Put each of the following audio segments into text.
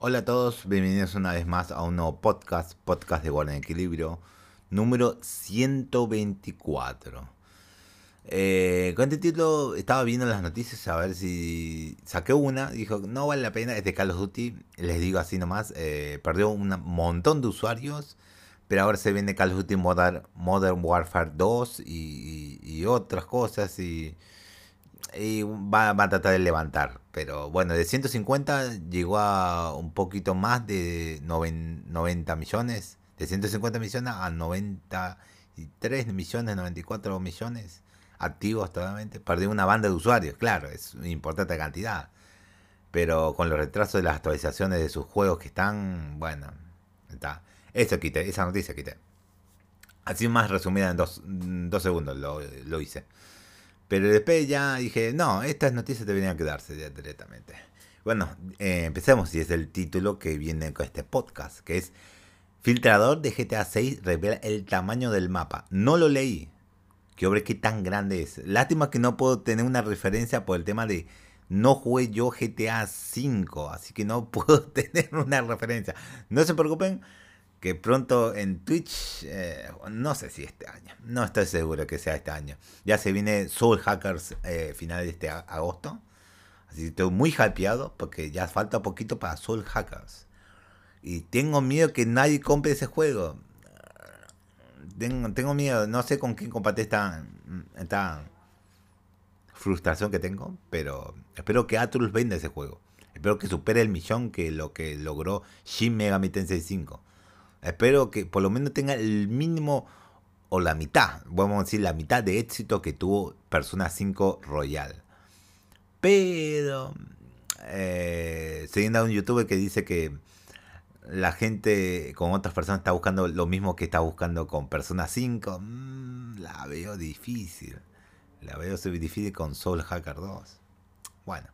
Hola a todos, bienvenidos una vez más a un nuevo podcast, podcast de Guardia en Equilibrio, número 124. Eh, con este título estaba viendo las noticias a ver si saqué una, dijo no vale la pena, es de Call of Duty, les digo así nomás, eh, perdió un montón de usuarios, pero ahora se viene Call of Duty Modern, Modern Warfare 2 y, y otras cosas y y va, a tratar de levantar. Pero bueno, de 150 llegó a un poquito más de 90 millones. De 150 millones a 93 millones, 94 millones activos totalmente. Perdió una banda de usuarios, claro, es una importante cantidad. Pero con los retrasos de las actualizaciones de sus juegos que están, bueno, está. Eso quité, esa noticia quité. Así más resumida en dos, dos segundos lo, lo hice. Pero después ya dije, no, estas noticias deberían quedarse directamente. Bueno, eh, empecemos y es el título que viene con este podcast, que es Filtrador de GTA 6 revela el tamaño del mapa. No lo leí. Que hombre, qué tan grande es. Lástima que no puedo tener una referencia por el tema de no jugué yo GTA 5, así que no puedo tener una referencia. No se preocupen, que pronto en Twitch, eh, no sé si este año, no estoy seguro que sea este año. Ya se viene Soul Hackers eh, final de este agosto. Así que estoy muy hypeado porque ya falta poquito para Soul Hackers. Y tengo miedo que nadie compre ese juego. Tengo, tengo miedo, no sé con quién compartir esta, esta frustración que tengo, pero espero que Atlus venda ese juego. Espero que supere el millón que lo que logró Shin Megami Tensei 5. Espero que por lo menos tenga el mínimo o la mitad, vamos a decir la mitad de éxito que tuvo Persona 5 Royal. Pero, eh, siguiendo a un youtuber que dice que la gente con otras personas está buscando lo mismo que está buscando con Persona 5, mm, la veo difícil. La veo difícil con Soul Hacker 2. Bueno,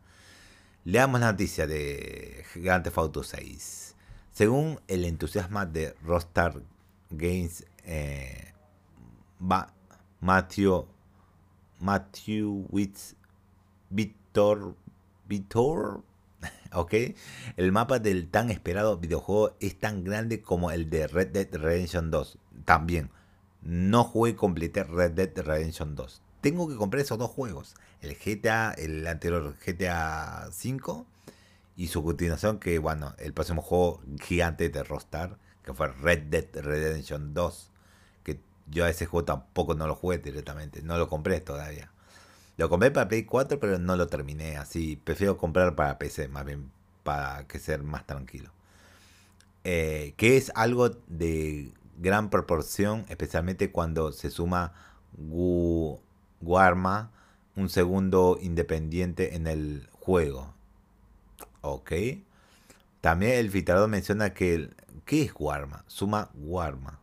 leamos la noticia de Theft Auto 6. Según el entusiasmo de Rostar Games, eh, Matthew, Matthew Witz, Victor, Victor, ok, el mapa del tan esperado videojuego es tan grande como el de Red Dead Redemption 2. También, no jugué completé Red Dead Redemption 2. Tengo que comprar esos dos juegos, el GTA, el anterior GTA 5 y su continuación que bueno, el próximo juego gigante de Rostar, que fue Red Dead Redemption 2, que yo a ese juego tampoco no lo jugué directamente, no lo compré todavía. Lo compré para Play 4, pero no lo terminé, así prefiero comprar para PC, más bien para que ser más tranquilo. Eh, que es algo de gran proporción, especialmente cuando se suma Guarma, un segundo independiente en el juego. Ok. También el filtrador menciona que... El, ¿Qué es Warma? Suma Warma.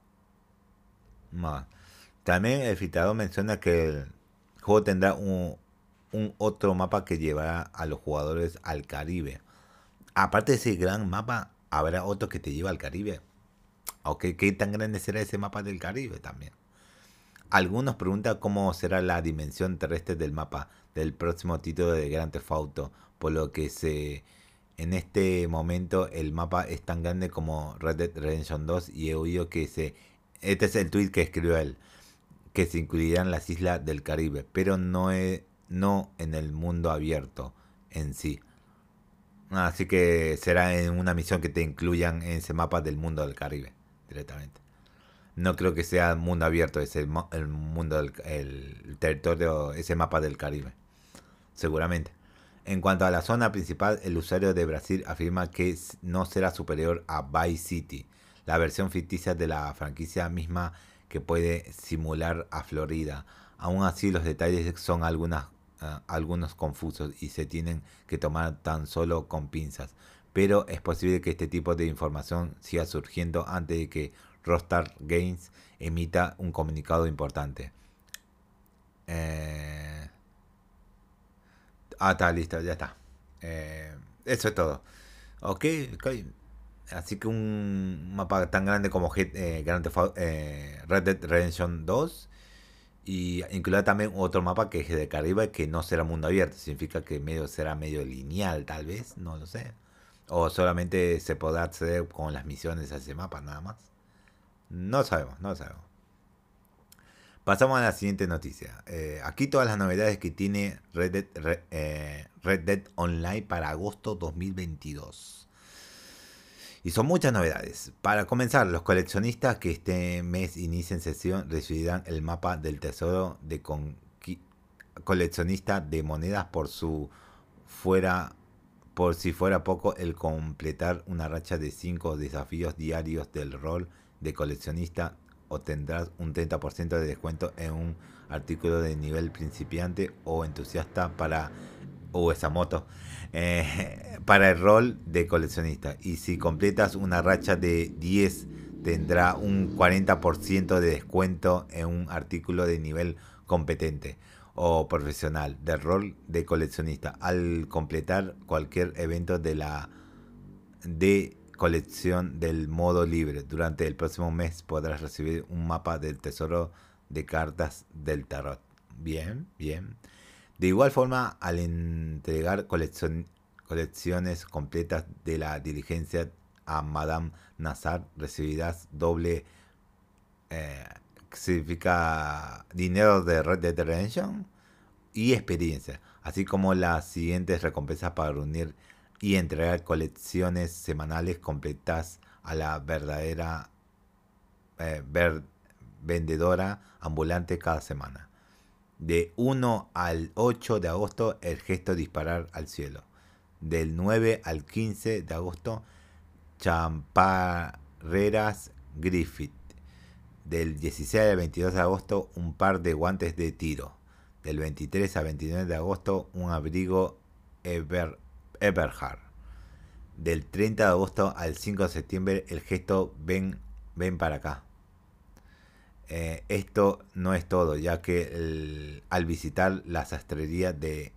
También el filtrador menciona que el juego tendrá un, otro mapa que llevará a los jugadores al Caribe. Aparte de ese gran mapa, habrá otro que te lleva al Caribe. Ok, ¿qué tan grande será ese mapa del Caribe también? Algunos preguntan cómo será la dimensión terrestre del mapa del próximo título de Grand Theft Auto, por lo que se en este momento el mapa es tan grande como Red Dead Redemption 2 y he oído que se... Este es el tweet que escribió él, que se incluirán las islas del Caribe, pero no, no en el mundo abierto en sí. Así que será en una misión que te incluyan en ese mapa del mundo del Caribe, directamente. No creo que sea mundo abierto ese el mundo del el territorio, ese mapa del Caribe. Seguramente. En cuanto a la zona principal, el usuario de Brasil afirma que no será superior a Vice City, la versión ficticia de la franquicia misma que puede simular a Florida. Aún así, los detalles son eh, algunos confusos y se tienen que tomar tan solo con pinzas. Pero es posible que este tipo de información siga surgiendo antes de que Rockstar Games emita un comunicado importante. Ah, está, listo, ya está. Eh, eso es todo. Ok, ok. Así que un mapa tan grande como eh, eh, Red Dead Redemption 2. Y incluirá también otro mapa que es de Caribe, que no será mundo abierto. Significa que medio será medio lineal, tal vez. No lo sé. ¿O solamente se podrá acceder con las misiones a ese mapa nada más? No sabemos, no sabemos. Pasamos a la siguiente noticia. Eh, aquí todas las novedades que tiene Red Dead, eh, Online para agosto 2022. Y son muchas novedades. Para comenzar, los coleccionistas que este mes inicien sesión recibirán el mapa del tesoro de coleccionista de monedas por su fuera por si fuera poco el completar una racha de 5 desafíos diarios del rol de coleccionista obtendrás un 30% de descuento en un artículo de nivel principiante o entusiasta para o esa moto. Eh, para el rol de coleccionista. Y si completas una racha de 10 tendrá un 40% de descuento en un artículo de nivel competente o profesional del rol de coleccionista. Al completar cualquier evento de la de colección del modo libre. Durante el próximo mes podrás recibir un mapa del tesoro de cartas del tarot. Bien, bien. De igual forma, al entregar colecciones completas de la diligencia a Madame Nazar, recibirás doble eh, significa dinero de Red Dead Redemption y experiencia, así como las siguientes recompensas para reunir y entregar colecciones semanales completas a la verdadera eh, vendedora ambulante cada semana. De 1 al 8 de agosto, el gesto disparar al cielo. Del 9 al 15 de agosto, Champarreras Griffith. Del 16 al 22 de agosto, un par de guantes de tiro. Del 23 al 29 de agosto, un abrigo Ever Eberhard. Del 30 de agosto al 5 de septiembre, el gesto ven, ven para acá. Eh, esto no es todo, ya que al visitar la sastrería de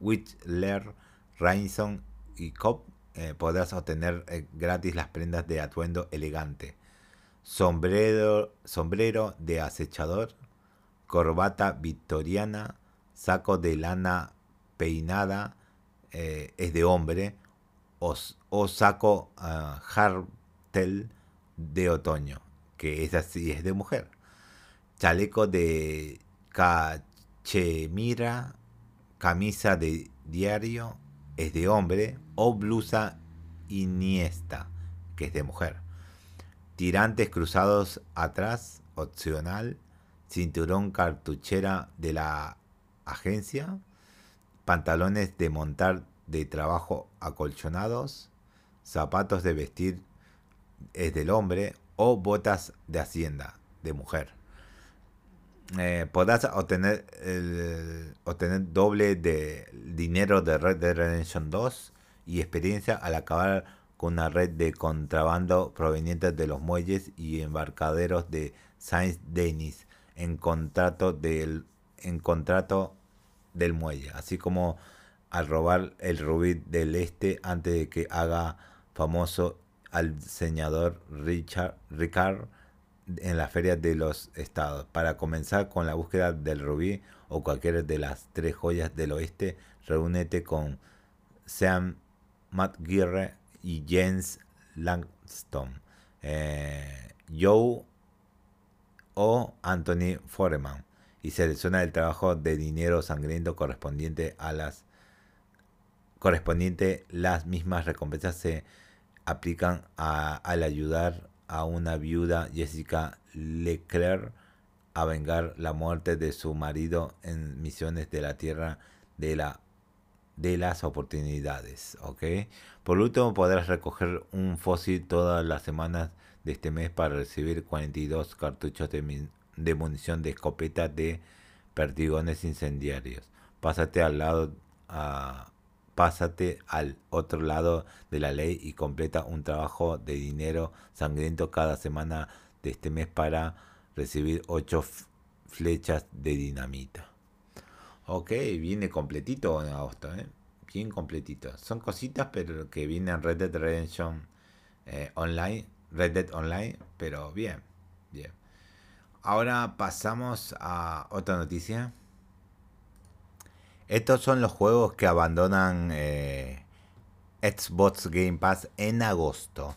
Whitler, Rhinson y Cobb, eh, podrás obtener eh, gratis las prendas de atuendo elegante. Sombrero, sombrero de acechador, corbata victoriana, saco de lana peinada, eh, es de hombre, o, saco uh, hartel de otoño, que es así, es de mujer. Chaleco de cachemira, camisa de diario, es de hombre, o blusa iniesta, que es de mujer. Tirantes cruzados atrás, opcional, cinturón cartuchera de la agencia, pantalones de montar de trabajo acolchonados, zapatos de vestir es del hombre o botas de hacienda de mujer. Eh, podrás obtener, obtener doble de dinero de Red Dead Redemption 2 y experiencia al acabar con una red de contrabando proveniente de los muelles y embarcaderos de Saint Denis en contrato del en contrato del muelle, así como al robar el rubí del este antes de que haga famoso al señador Richard Ricard en la feria de los estados. Para comenzar con la búsqueda del rubí o cualquiera de las tres joyas del oeste, reúnete con Sam McGirre y James Langston, eh, Joe o Anthony Foreman y selecciona el trabajo de dinero sangriento correspondiente a las correspondiente las mismas recompensas se aplican al ayudar a una viuda Jessica Leclerc a vengar la muerte de su marido en misiones de la tierra de la de las oportunidades, ¿ok? Por último, podrás recoger un fósil todas las semanas de este mes para recibir 42 cartuchos de, de munición de escopeta de perdigones incendiarios. Pásate al lado a, pásate al otro lado de la ley y completa un trabajo de dinero sangriento cada semana de este mes para recibir 8 flechas de dinamita. Ok, viene completito en agosto, ¿eh? Bien completito. Son cositas, pero que vienen Red Dead Redemption eh, Online. Red Dead Online, pero bien, bien. Ahora pasamos a otra noticia. Estos son los juegos que abandonan eh, Xbox Game Pass en agosto.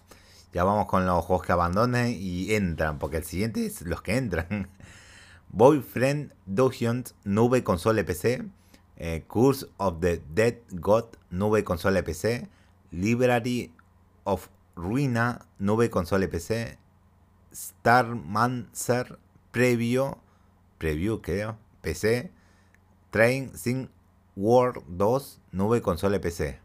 Ya vamos con los juegos que abandonen y entran, porque el siguiente es los que entran. Boyfriend Dungeons, nube consola PC. Eh, Curse of the Dead God, nube consola PC. Library of Ruina, nube consola PC. Starmancer, previo, preview creo, PC. Train Sim World 2, nube consola PC.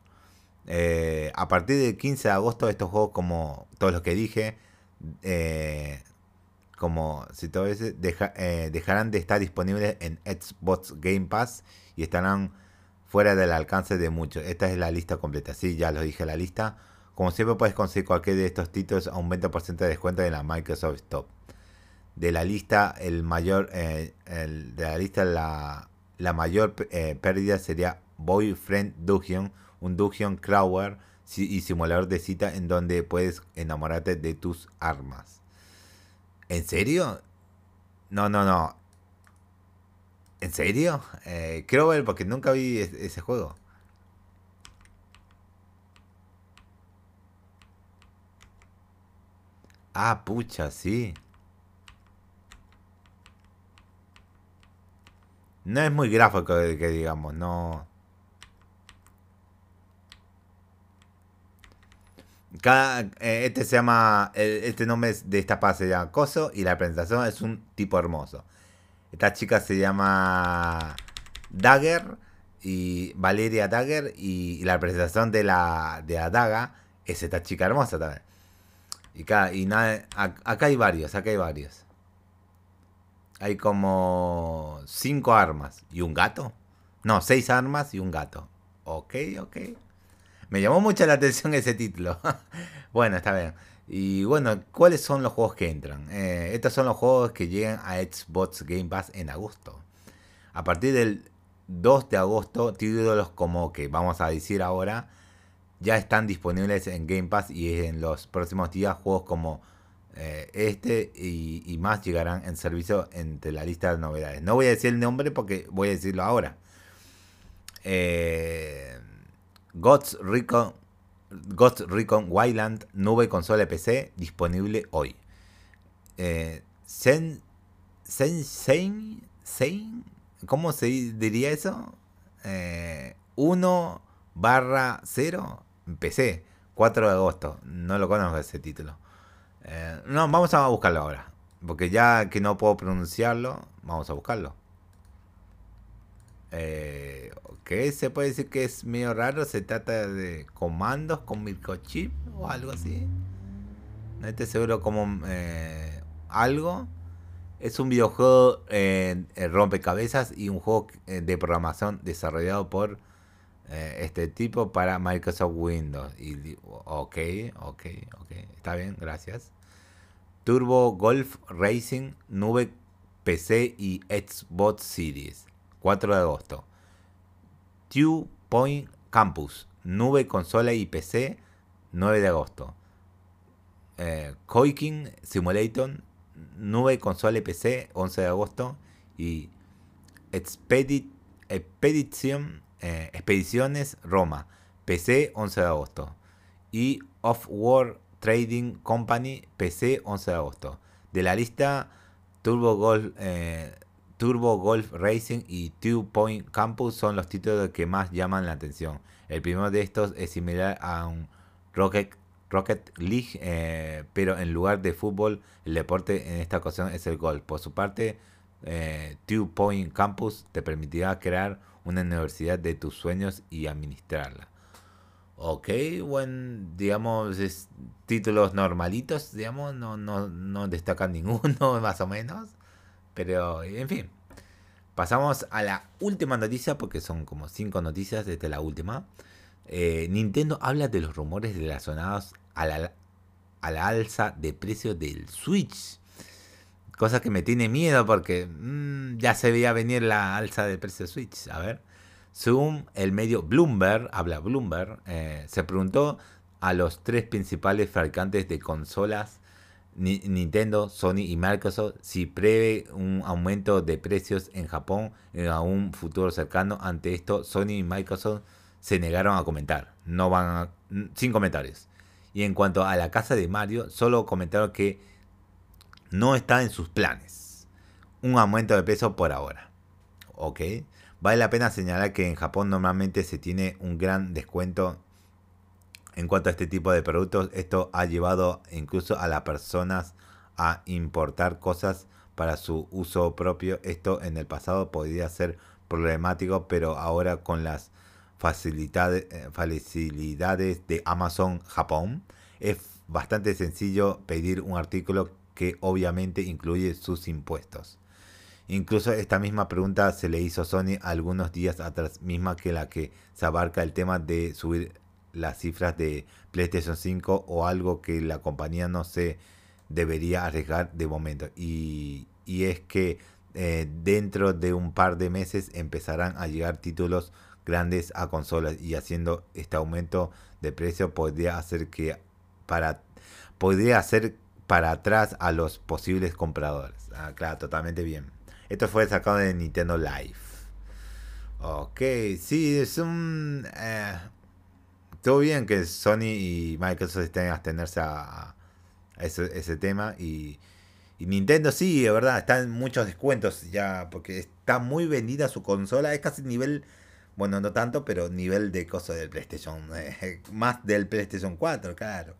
Eh, a partir del 15 de agosto, estos juegos, como todos los que dije, eh, como si todo ese, eh, dejarán de estar disponibles en Xbox Game Pass y estarán fuera del alcance de muchos. Esta es la lista completa. Sí, ya lo dije la lista. Como siempre puedes conseguir cualquier de estos títulos a un 20% de descuento en la Microsoft Store. De la lista, el mayor, de la lista la, la mayor pérdida sería Boyfriend Dungeon un dungeon crawler y simulador de cita en donde puedes enamorarte de tus armas. ¿En serio? No, no, no. ¿En serio? Eh, ver porque nunca vi ese juego. Ah, pucha, sí. No es muy gráfico que digamos, no. Cada, eh, este se llama, este nombre de esta paz se llama Coso y la presentación es un tipo hermoso. Esta chica se llama Dagger y Valeria Dagger y, la presentación de la, de la daga es esta chica hermosa también. Y, acá, y nada, acá hay varios, acá hay varios. Hay como cinco armas y un gato. No, seis armas y un gato. Ok, ok. Me llamó mucho la atención ese título. bueno, está bien. Y bueno, ¿cuáles son los juegos que entran? Eh, estos son los juegos que llegan a Xbox Game Pass en agosto. A partir del 2 de agosto, títulos como que vamos a decir ahora, ya están disponibles en Game Pass y en los próximos días juegos como eh, este y, más llegarán en servicio entre la lista de novedades. No voy a decir el nombre porque voy a decirlo ahora. Eh, Ghost Recon, Ghost Recon Wildland, nube consola PC, disponible hoy. Eh, Sen, Sen, ¿cómo se diría eso? Eh, 1 barra 0, PC, 4 de agosto. No lo conozco ese título. Eh, no, vamos a buscarlo ahora. Porque ya que no puedo pronunciarlo, vamos a buscarlo. Eh, se puede decir que es medio raro. Se trata de comandos con microchip o algo así. No estoy seguro como eh, algo. Es un videojuego eh, rompecabezas y un juego eh, de programación desarrollado por este tipo para Microsoft Windows. Y, ok, ok, ok. Está bien, gracias. Turbo Golf Racing, nube PC y Xbox Series. 4 de agosto. Two Point Campus, nube, consola y PC, 9 de agosto. Eh, Simulator, nube, consola y PC, 11 de agosto. Y Expedition, eh, Expediciones Roma, PC, 11 de agosto. Y Off-World Trading Company, PC, 11 de agosto. De la lista, Turbo Golf, eh, Turbo Golf Racing y Two Point Campus son los títulos que más llaman la atención. El primero de estos es similar a un Rocket, League, eh, pero en lugar de fútbol, el deporte en esta ocasión es el golf. Por su parte, Two Point Campus te permitirá crear una universidad de tus sueños y administrarla. Ok, bueno, digamos, títulos normalitos, digamos, no, no, no destacan ninguno, más o menos. Pero, en fin. Pasamos a la última noticia, porque son como cinco noticias desde la última. Eh, Nintendo habla de los rumores relacionados a la, a la alza de precio del Switch. Cosa que me tiene miedo porque mm, ya se veía venir la alza de precio del Switch. A ver. Según el medio Bloomberg, habla Bloomberg, eh, se preguntó a los tres principales fabricantes de consolas Nintendo, Sony y Microsoft si prevé un aumento de precios en Japón en un futuro cercano. Ante esto, Sony y Microsoft se negaron a comentar. No van a, sin comentarios. Y en cuanto a la casa de Mario, solo comentaron que no está en sus planes. Un aumento de peso por ahora. Ok. Vale la pena señalar que en Japón normalmente se tiene un gran descuento en cuanto a este tipo de productos. Esto ha llevado incluso a las personas a importar cosas para su uso propio. Esto en el pasado podría ser problemático, pero ahora con las eh, facilidades de Amazon Japón es bastante sencillo pedir un artículo que obviamente incluye sus impuestos. Incluso esta misma pregunta se le hizo a Sony algunos días atrás, misma que la que se abarca el tema de subir las cifras de PlayStation 5 o algo que la compañía no se debería arriesgar de momento. Y, es que eh, dentro de un par de meses empezarán a llegar títulos grandes a consolas y haciendo este aumento de precio podría hacer que para podría hacer para atrás a los posibles compradores. Ah, claro, totalmente bien. Esto fue sacado de Nintendo Live. Ok, sí, es un... Eh, todo bien que Sony y Microsoft estén a abstenerse a, ese, tema y, Nintendo sí, de verdad, está en muchos descuentos ya porque está muy vendida su consola, es casi nivel, bueno, no tanto, pero nivel de cosa del PlayStation, eh, más del PlayStation 4, claro,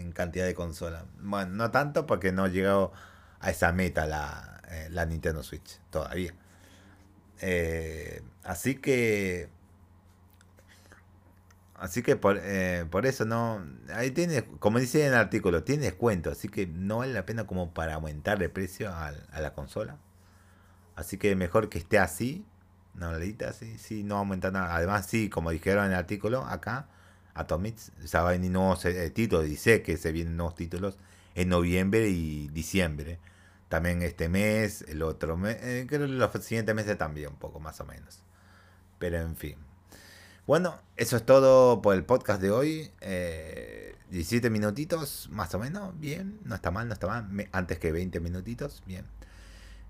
en cantidad de consola. Bueno, no tanto porque no ha llegado a esa meta la, eh, la Nintendo Switch todavía. Eh, así que Así que por, eh, por eso no. Ahí tiene, como dice en el artículo, tiene descuento. Así que no vale la pena como para aumentar el precio a, la consola. Así que mejor que esté así. No, así, sí, no aumenta nada. Además, sí, como dijeron en el artículo, acá, Atomics, ya va a venir nuevos eh, títulos. Dice que se vienen nuevos títulos en noviembre y diciembre. También este mes, el otro mes, eh, creo que los siguientes meses también, un poco más o menos. Pero en fin. Bueno, eso es todo por el podcast de hoy. 17 eh, minutitos, más o menos, bien. No está mal, no está mal. antes que 20 minutitos, bien.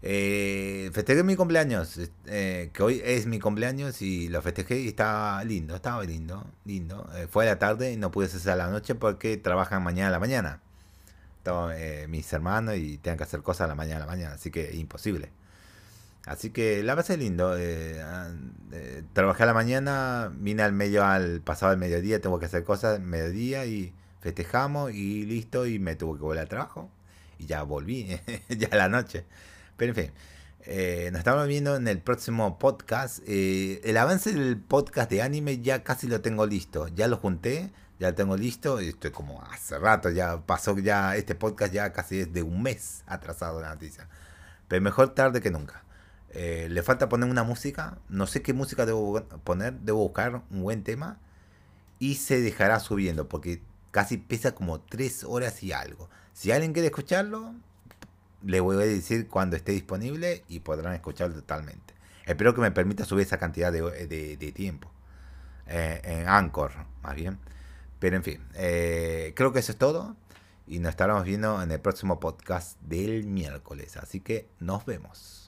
Eh, festejé mi cumpleaños, eh, que hoy es mi cumpleaños y lo festejé y estaba lindo, estaba lindo, lindo. Eh, fue a la tarde y no pude hacer a la noche porque trabajan mañana a la mañana. Estaban mis hermanos y tengan que hacer cosas a la mañana a la mañana, así que imposible. Así que la pasé lindo. Eh, eh, trabajé a la mañana, vine al medio al pasado el mediodía, tengo que hacer cosas mediodía y festejamos y listo y me tuve que volver al trabajo y ya volví, ya a la noche. Pero en fin, eh, nos estamos viendo en el próximo podcast. el avance del podcast de anime ya casi lo tengo listo, ya lo junté, ya lo tengo listo. Estoy como hace rato, ya pasó ya este podcast ya casi es de un mes atrasado la noticia. Pero mejor tarde que nunca. Eh, le falta poner una música. No sé qué música debo poner. Debo buscar un buen tema. Y se dejará subiendo. Porque casi pesa como 3 horas y algo. Si alguien quiere escucharlo, le voy a decir cuando esté disponible. Y podrán escucharlo totalmente. Espero que me permita subir esa cantidad de, tiempo. Eh, en Anchor, más bien. Pero en fin. Eh, creo que eso es todo. Y nos estaremos viendo en el próximo podcast del miércoles. Así que nos vemos.